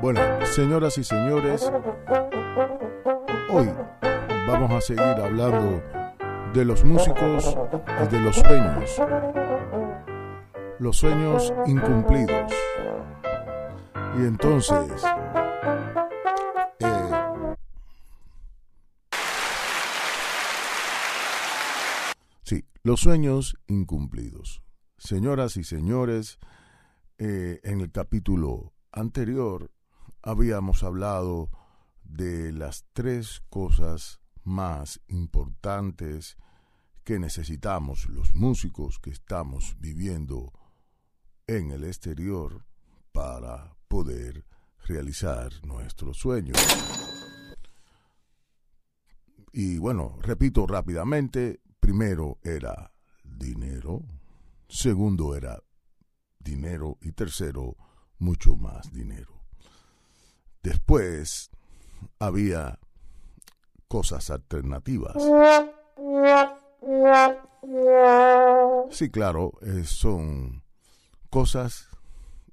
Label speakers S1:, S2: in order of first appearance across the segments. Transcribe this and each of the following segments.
S1: Bueno, señoras y señores, hoy vamos a seguir hablando de los músicos y de los sueños. Los sueños incumplidos. Y entonces, eh, sí, los sueños incumplidos. Señoras y señores, eh, en el capítulo anterior habíamos hablado de las tres cosas más importantes que necesitamos los músicos que estamos viviendo en el exterior para poder realizar nuestros sueños. Y bueno, repito rápidamente, primero era dinero, segundo era dinero y tercero, mucho más dinero. Después había cosas alternativas. Sí, claro, eh, son cosas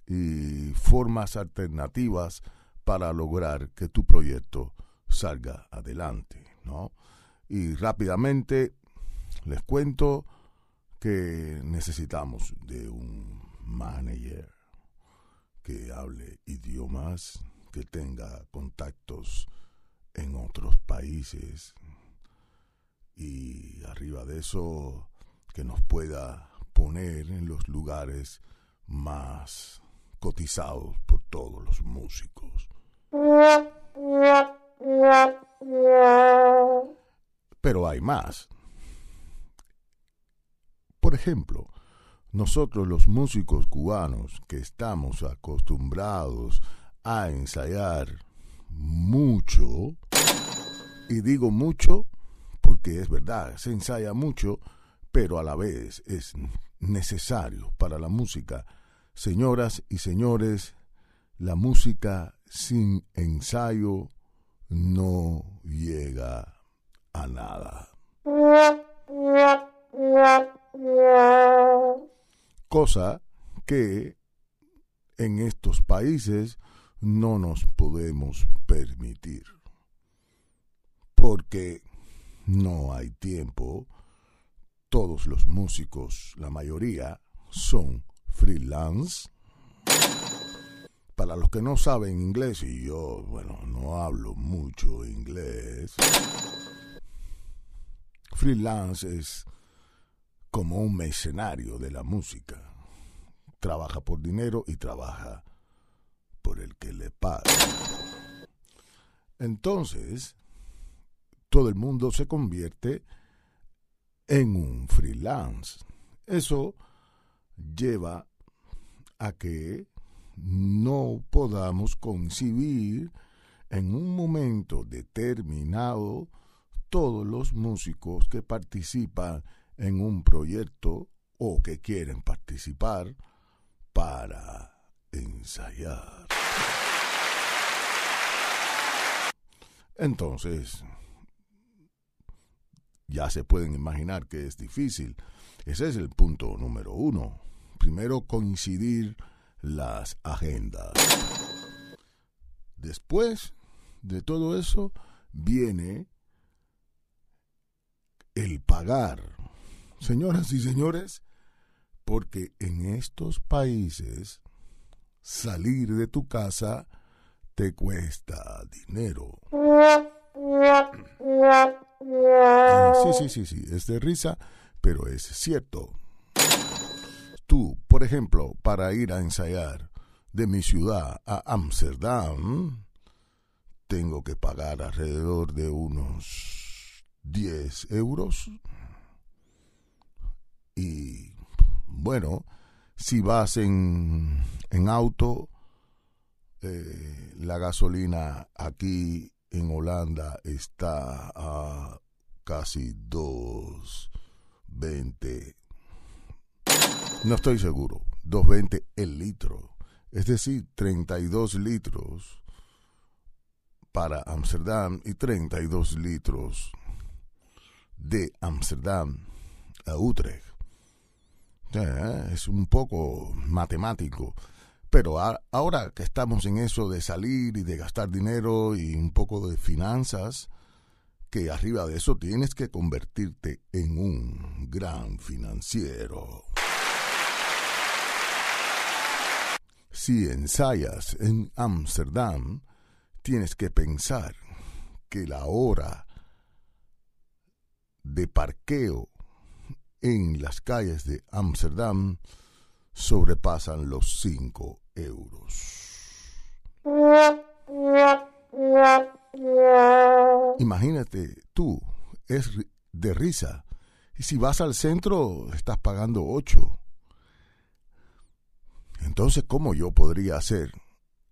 S1: y formas alternativas para lograr que tu proyecto salga adelante, ¿no? Y rápidamente les cuento que necesitamos de un manager que hable idiomas, que tenga contactos en otros países y arriba de eso que nos pueda poner en los lugares más cotizados por todos los músicos. Pero hay más. Por ejemplo, nosotros los músicos cubanos que estamos acostumbrados a ensayar mucho, y digo mucho porque es verdad, se ensaya mucho, pero a la vez es necesario para la música. Señoras y señores, la música sin ensayo no llega a nada. Cosa que en estos países no nos podemos permitir. Porque no hay tiempo. Todos los músicos, la mayoría, son freelance. Para los que no saben inglés, y yo, bueno, no hablo mucho inglés, freelance es como un mercenario de la música. Trabaja por dinero y trabaja por el que le paga. Entonces, todo el mundo se convierte en un freelance. Eso lleva a que no podamos concebir en un momento determinado todos los músicos que participan en un proyecto o que quieren participar para ensayar. Entonces, ya se pueden imaginar que es difícil. Ese es el punto número uno. Primero coincidir las agendas. Después de todo eso viene el pagar. Señoras y señores, porque en estos países salir de tu casa te cuesta dinero. Sí, sí, sí, sí, es de risa, pero es cierto. Tú, por ejemplo, para ir a ensayar de mi ciudad a Ámsterdam, tengo que pagar alrededor de unos 10 euros. Y bueno, si vas en, en auto, eh, la gasolina aquí en Holanda está a casi 2.20. No estoy seguro. 2.20 el litro. Es decir, 32 litros para Amsterdam y 32 litros de Amsterdam a Utrecht. Eh, es un poco matemático. Pero ahora que estamos en eso de salir y de gastar dinero y un poco de finanzas, que arriba de eso tienes que convertirte en un gran financiero. Si ensayas en Ámsterdam, tienes que pensar que la hora de parqueo en las calles de Ámsterdam sobrepasan los 5 euros. Imagínate tú, es de risa. Y si vas al centro, estás pagando 8. Entonces, ¿cómo yo podría hacer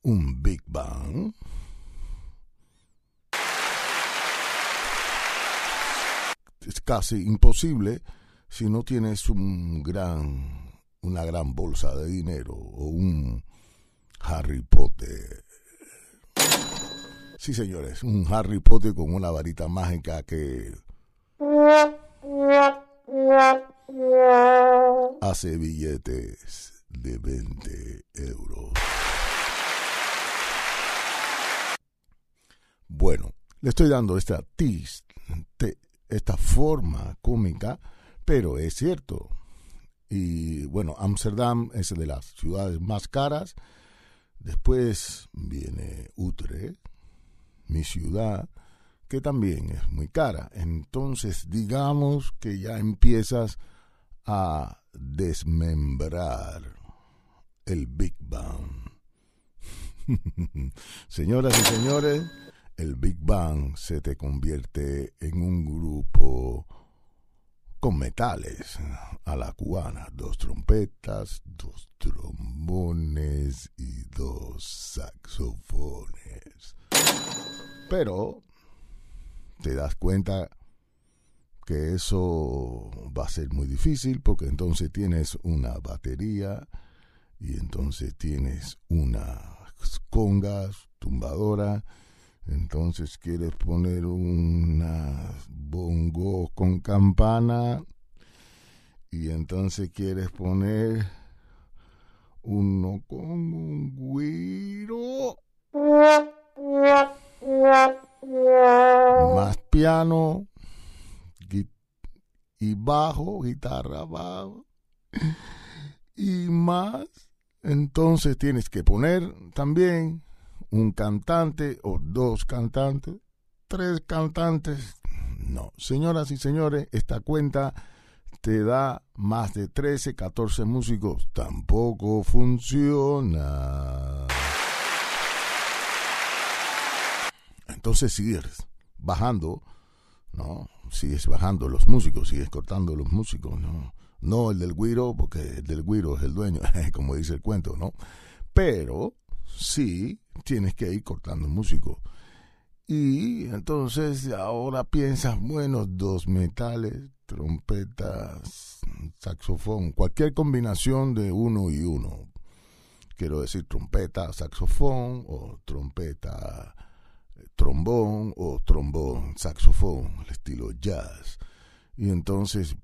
S1: un Big Bang? Es casi imposible si no tienes un gran, una gran bolsa de dinero o un Harry Potter. Sí, señores, un Harry Potter con una varita mágica que hace billetes de 20 euros. Bueno, le estoy dando esta tis, esta forma cómica, pero es cierto. Y bueno, Amsterdam es de las ciudades más caras. Después viene Utrecht, mi ciudad, que también es muy cara. Entonces, digamos que ya empiezas a desmembrar el Big Bang. Señoras y señores, el Big Bang se te convierte en un grupo con metales a la cubana, dos trompetas, dos trombones y dos saxofones. Pero te das cuenta que eso va a ser muy difícil porque entonces tienes una batería y entonces tienes unas congas, tumbadora, entonces quieres poner una bongo con campana y entonces quieres poner uno con un guiro más piano y bajo, guitarra bajo y más. Entonces tienes que poner también un cantante o dos cantantes, tres cantantes. No, señoras y señores, esta cuenta te da más de 13, 14 músicos. Tampoco funciona. Entonces sigues bajando, ¿no? Sigues bajando los músicos, sigues cortando los músicos, ¿no? No el del guiro, porque el del guiro es el dueño, como dice el cuento, ¿no? Pero sí tienes que ir cortando músicos. Y entonces ahora piensas, bueno, dos metales, trompetas, saxofón, cualquier combinación de uno y uno. Quiero decir trompeta, saxofón o trompeta trombón o trombón, saxofón, el estilo jazz. Y entonces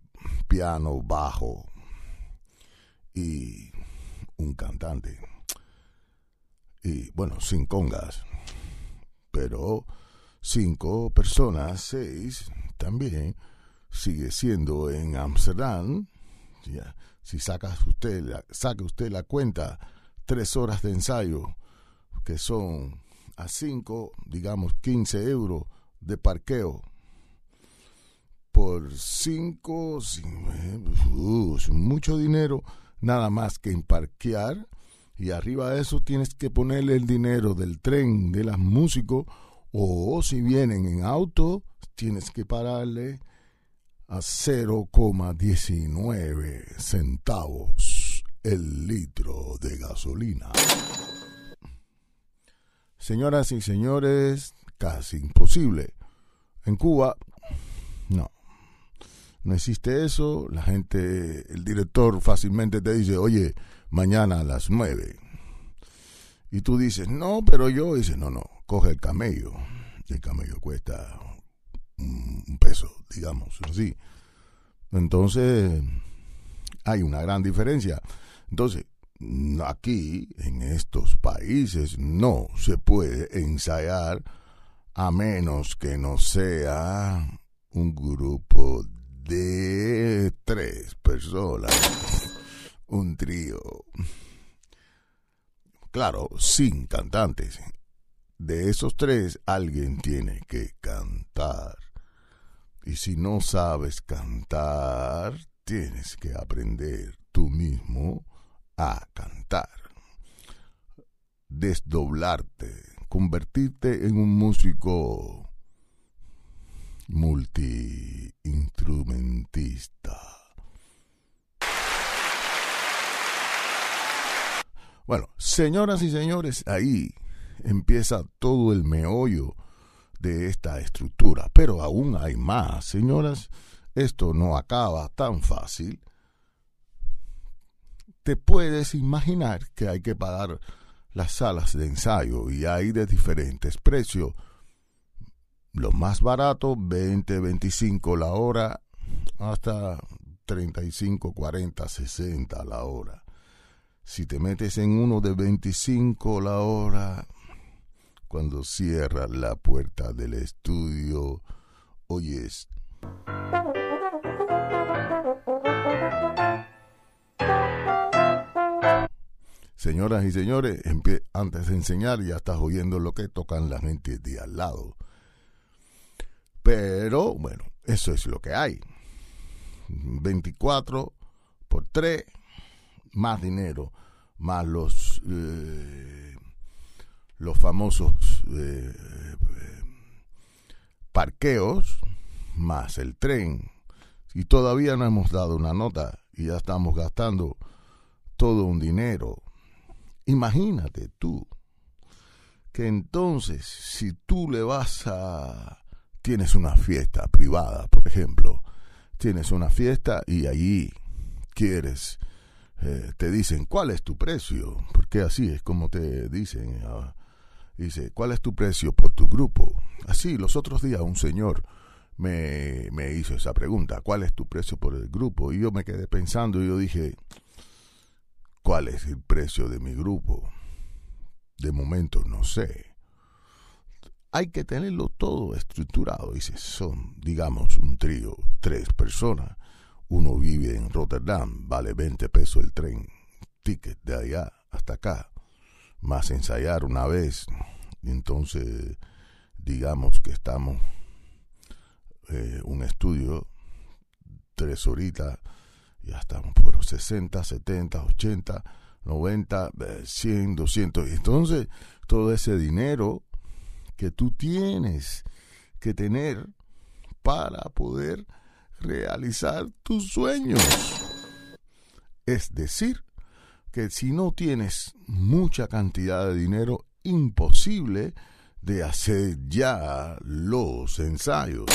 S1: piano, bajo y un cantante. Y bueno, sin congas. Pero cinco personas, seis, también sigue siendo en Amsterdam. Si sacas usted, saca usted la cuenta, tres horas de ensayo, que son a 5, digamos 15 euros de parqueo por 5, uh, es mucho dinero nada más que en parquear y arriba de eso tienes que ponerle el dinero del tren de los músicos o si vienen en auto tienes que pararle a 0,19 centavos el litro de gasolina. Señoras y señores, casi imposible. En Cuba, no. No existe eso. La gente, el director fácilmente te dice, oye, mañana a las nueve. Y tú dices, no, pero yo, dice, no, no, coge el camello. El camello cuesta un peso, digamos, así. Entonces, Hay una gran diferencia. Entonces, aquí, en estos países, no se puede ensayar a menos que no sea un grupo de tres personas, un trío. Claro, sin cantantes. De esos tres, alguien tiene que cantar. Y si no sabes cantar, tienes que aprender tú mismo a cantar. Desdoblarte, convertirte en un músico multiinstrumentista. Bueno, señoras y señores, ahí empieza todo el meollo de esta estructura. Pero aún hay más, señoras. Esto no acaba tan fácil. Te puedes imaginar que hay que pagar las salas de ensayo y hay de diferentes precios. Lo más barato, 20, 25 la hora, hasta 35, 40, 60 la hora. Si te metes en uno de 25 la hora, cuando cierra la puerta del estudio, oyes. Señoras y señores, antes de enseñar ya estás oyendo lo que tocan la gente de al lado. Pero bueno, eso es lo que hay. 24 por 3, más dinero, más los eh, los famosos eh, parqueos más el tren. Y todavía no hemos dado una nota y ya estamos gastando todo un dinero. Imagínate tú que entonces si tú le vas a... tienes una fiesta privada, por ejemplo, tienes una fiesta y allí quieres, eh, te dicen, ¿cuál es tu precio? Porque así es como te dicen. Ah, Dice, ¿cuál es tu precio por tu grupo? Así, los otros días un señor me, me hizo esa pregunta, ¿cuál es tu precio por el grupo? Y yo me quedé pensando y yo dije, ¿cuál es el precio de mi grupo? De momento no sé. Hay que tenerlo todo estructurado. Dice, son, digamos, un trío, tres personas. Uno vive en Rotterdam, vale 20 pesos el tren, ticket de allá hasta acá más ensayar una vez. Entonces, digamos que estamos eh, un estudio, tres horitas, ya estamos por 60, 70, 80, 90, 100, 200. Entonces, todo ese dinero que tú tienes que tener para poder realizar tus sueños. Es decir, que si no tienes mucha cantidad de dinero, imposible de hacer ya los ensayos.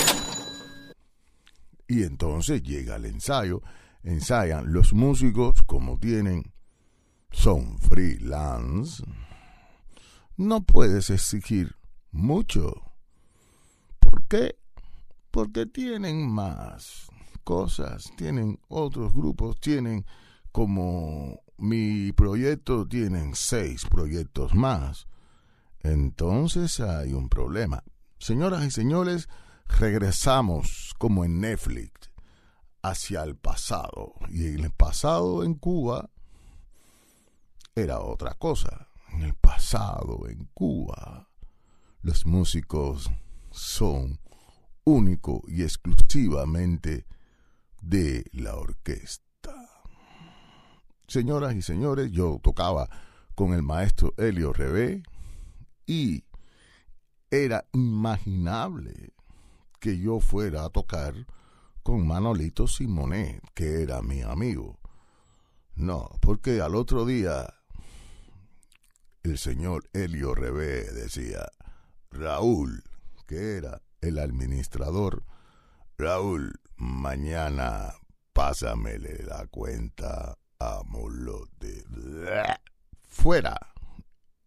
S1: Y entonces llega el ensayo, ensayan los músicos como tienen, son freelance, no puedes exigir mucho. ¿Por qué? Porque tienen más cosas, tienen otros grupos, tienen como mi proyecto tienen seis proyectos más. Entonces hay un problema. Señoras y señores, regresamos como en Netflix hacia el pasado. Y el pasado en Cuba era otra cosa. En el pasado en Cuba los músicos son único y exclusivamente de la orquesta. Señoras y señores, yo tocaba con el maestro Helio Rebé y era imaginable que yo fuera a tocar con Manolito Simonet, que era mi amigo. No, porque al otro día el señor Helio Rebé decía, Raúl, que era el administrador, Raúl, mañana pásamele la cuenta de fuera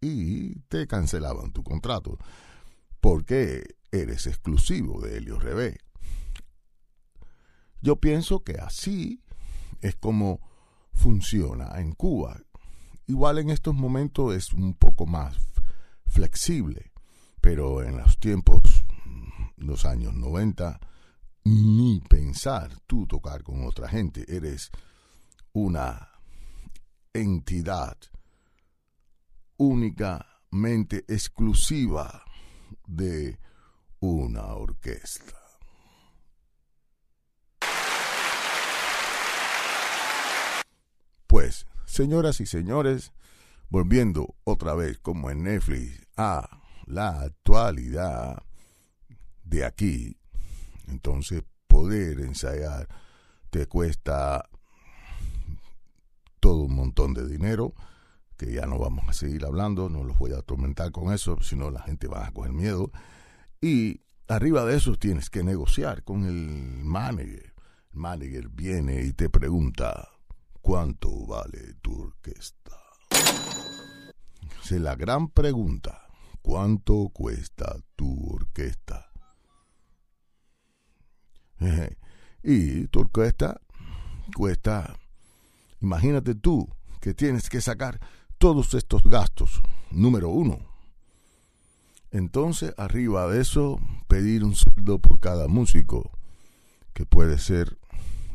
S1: y te cancelaban tu contrato porque eres exclusivo de Helio Rebé. Yo pienso que así es como funciona en Cuba. Igual en estos momentos es un poco más flexible, pero en los tiempos, los años 90, ni pensar tú tocar con otra gente, eres una entidad únicamente exclusiva de una orquesta. Pues, señoras y señores, volviendo otra vez como en Netflix a la actualidad de aquí, entonces poder ensayar te cuesta todo un montón de dinero, que ya no vamos a seguir hablando, no los voy a atormentar con eso, sino la gente va a coger miedo. Y arriba de eso tienes que negociar con el manager. El manager viene y te pregunta, ¿cuánto vale tu orquesta? Es la gran pregunta, ¿cuánto cuesta tu orquesta? Y tu orquesta cuesta, imagínate tú que tienes que sacar todos estos gastos, número uno. Entonces, arriba de eso, pedir un sueldo por cada músico, que puede ser,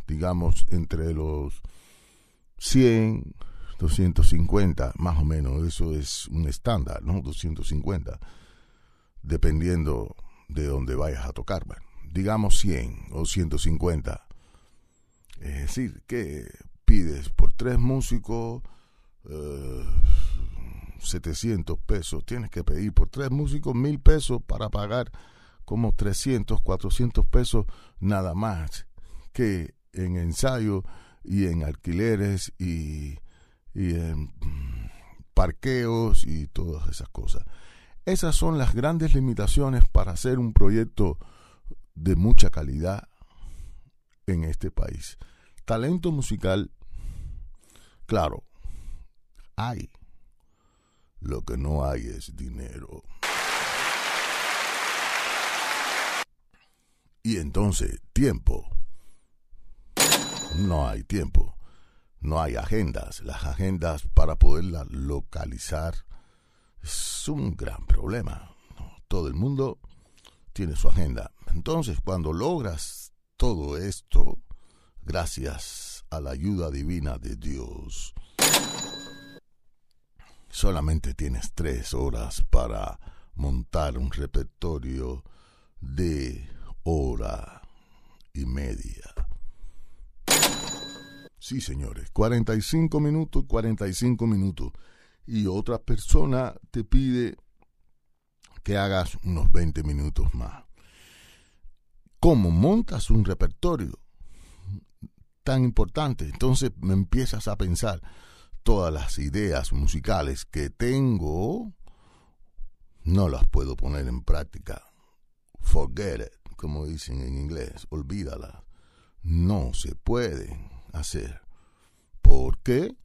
S1: digamos, entre los 100, 250, más o menos, eso es un estándar, ¿no? 250, dependiendo de dónde vayas a tocar, digamos 100 o 150. Es decir, que pides por tres músicos 700 eh, pesos, tienes que pedir por tres músicos mil pesos para pagar como 300, 400 pesos nada más que en ensayo y en alquileres y en parqueos y todas esas cosas. Esas son las grandes limitaciones para hacer un proyecto de mucha calidad en este país. Talento musical, claro, hay. Lo que no hay es dinero. Y entonces, tiempo. No hay tiempo. No hay agendas. Las agendas para poderlas localizar es un gran problema. Todo el mundo tiene su agenda. Entonces, cuando logras todo esto, gracias a la ayuda divina de Dios, solamente tienes tres horas para montar un repertorio de hora y media. Sí, señores, 45 minutos, 45 minutos. Y otra persona te pide que hagas unos 20 minutos más. ¿Cómo montas un repertorio tan importante? Entonces me empiezas a pensar, todas las ideas musicales que tengo, no las puedo poner en práctica. Forget it, como dicen en inglés, olvídalas. No se pueden hacer. ¿Por qué?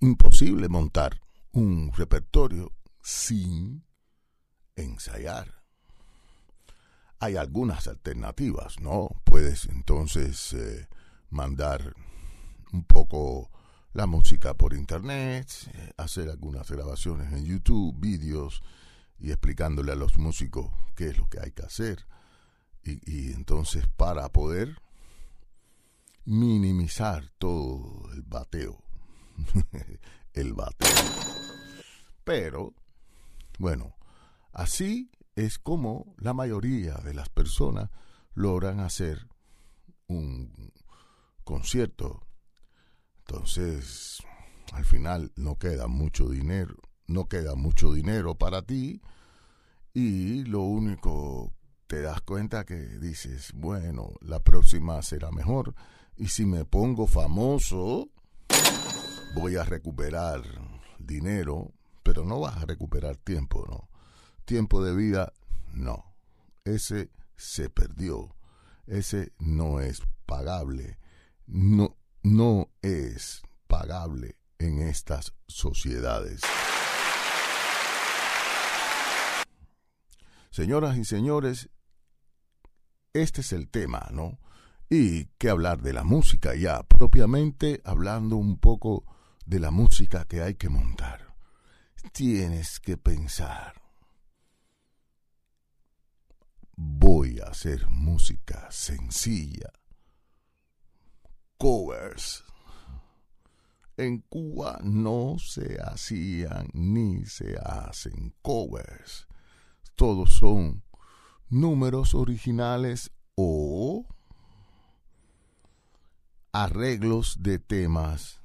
S1: Imposible montar un repertorio sin ensayar. Hay algunas alternativas, ¿no? Puedes entonces eh, mandar un poco la música por internet, eh, hacer algunas grabaciones en YouTube, vídeos y explicándole a los músicos qué es lo que hay que hacer. Y, entonces para poder minimizar todo el bateo, el bateo. Pero, bueno, así es como la mayoría de las personas logran hacer un concierto entonces, al final no queda mucho dinero, no queda mucho dinero para ti y lo único te das cuenta que dices, bueno, la próxima será mejor y si me pongo famoso voy a recuperar dinero, pero no vas a recuperar tiempo, ¿no? Tiempo de vida, no. Ese se perdió. Ese no es pagable. No, no es pagable en estas sociedades. Señoras y señores, este es el tema, ¿no? Y que hablar de la música ya, propiamente hablando un poco de la música que hay que montar. Tienes que pensar, voy a hacer música sencilla, covers. En Cuba no se hacían ni se hacen covers. Todos son números originales o arreglos de temas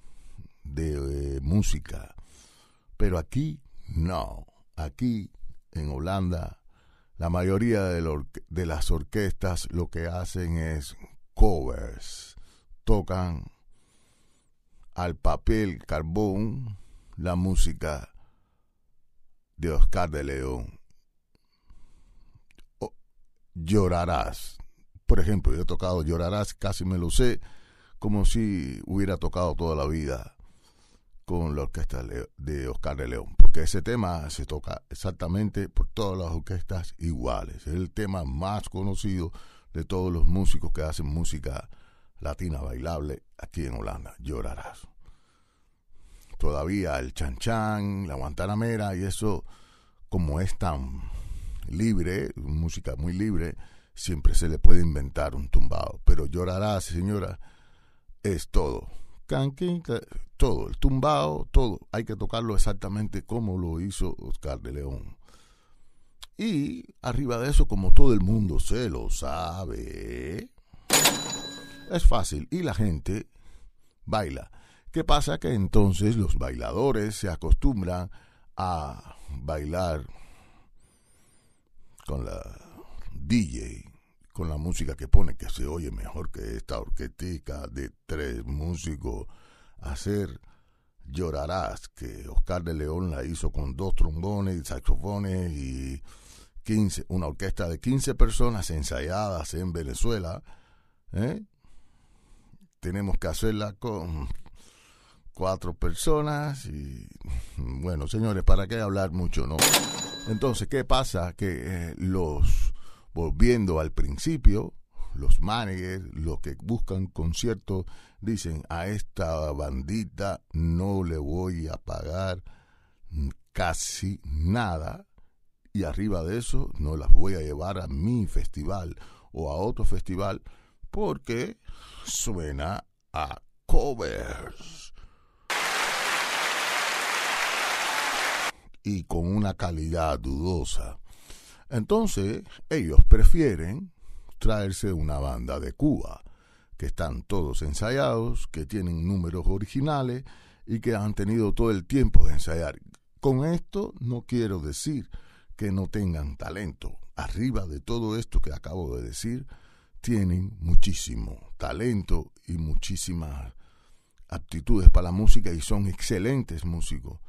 S1: de eh, música. Pero aquí no. Aquí en Holanda la mayoría de, de, las orquestas lo que hacen es covers. Tocan al papel carbón la música de Oscar de León. llorarás. Por ejemplo, yo he tocado Llorarás, casi me lo sé, como si hubiera tocado toda la vida con la orquesta de Oscar de León, porque ese tema se toca exactamente por todas las orquestas iguales. Es el tema más conocido de todos los músicos que hacen música latina bailable aquí en Holanda. Llorarás. Todavía el chan chan, la guantanamera y eso, como es tan libre, música muy libre, siempre se le puede inventar un tumbado. Pero llorarás, señora, es todo todo, el tumbao, todo. Hay que tocarlo exactamente como lo hizo Oscar de León. Y arriba de eso, como todo el mundo se lo sabe, es fácil y la gente baila. ¿Qué pasa? Que entonces los bailadores se acostumbran a bailar con la DJ con la música que pone, que se oye mejor que esta orquestica de tres músicos, hacer Llorarás, que Oscar de León la hizo con dos trombones, saxofones y 15, una orquesta de 15 personas ensayadas en Venezuela. ¿eh? Tenemos que hacerla con cuatro personas y bueno, señores, ¿para qué hablar mucho, no? Entonces, ¿qué pasa? Que eh, los volviendo al principio, los managers, los que buscan conciertos, dicen a esta bandita no le voy a pagar casi nada y arriba de eso no las voy a llevar a mi festival o a otro festival porque suena a covers. Y con una calidad dudosa. Entonces, ellos prefieren traerse una banda de Cuba, que están todos ensayados, que tienen números originales y que han tenido todo el tiempo de ensayar. Con esto no quiero decir que no tengan talento. Arriba de todo esto que acabo de decir, tienen muchísimo talento y muchísimas aptitudes para la música y son excelentes músicos.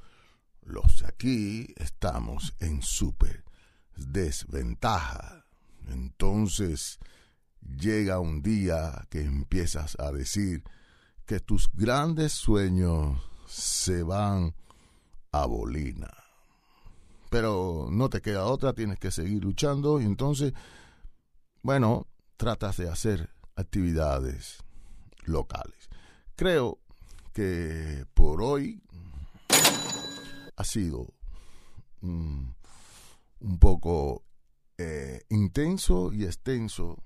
S1: Los aquí estamos en súper desventaja. Entonces llega un día que empiezas a decir que tus grandes sueños se van a bolina. Pero no te queda otra, tienes que seguir luchando y entonces, bueno, tratas de hacer actividades locales. Creo que por hoy ha sido un poco eh, intenso y extenso.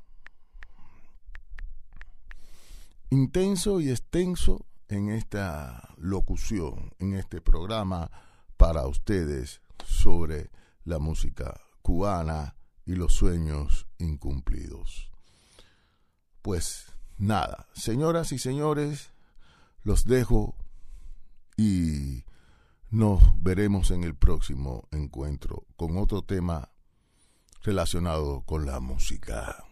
S1: Intenso y extenso en esta locución, en este programa para ustedes sobre la música cubana y los sueños incumplidos. Pues nada, señoras y señores, los dejo y nos veremos en el próximo encuentro con otro tema relacionado con la música.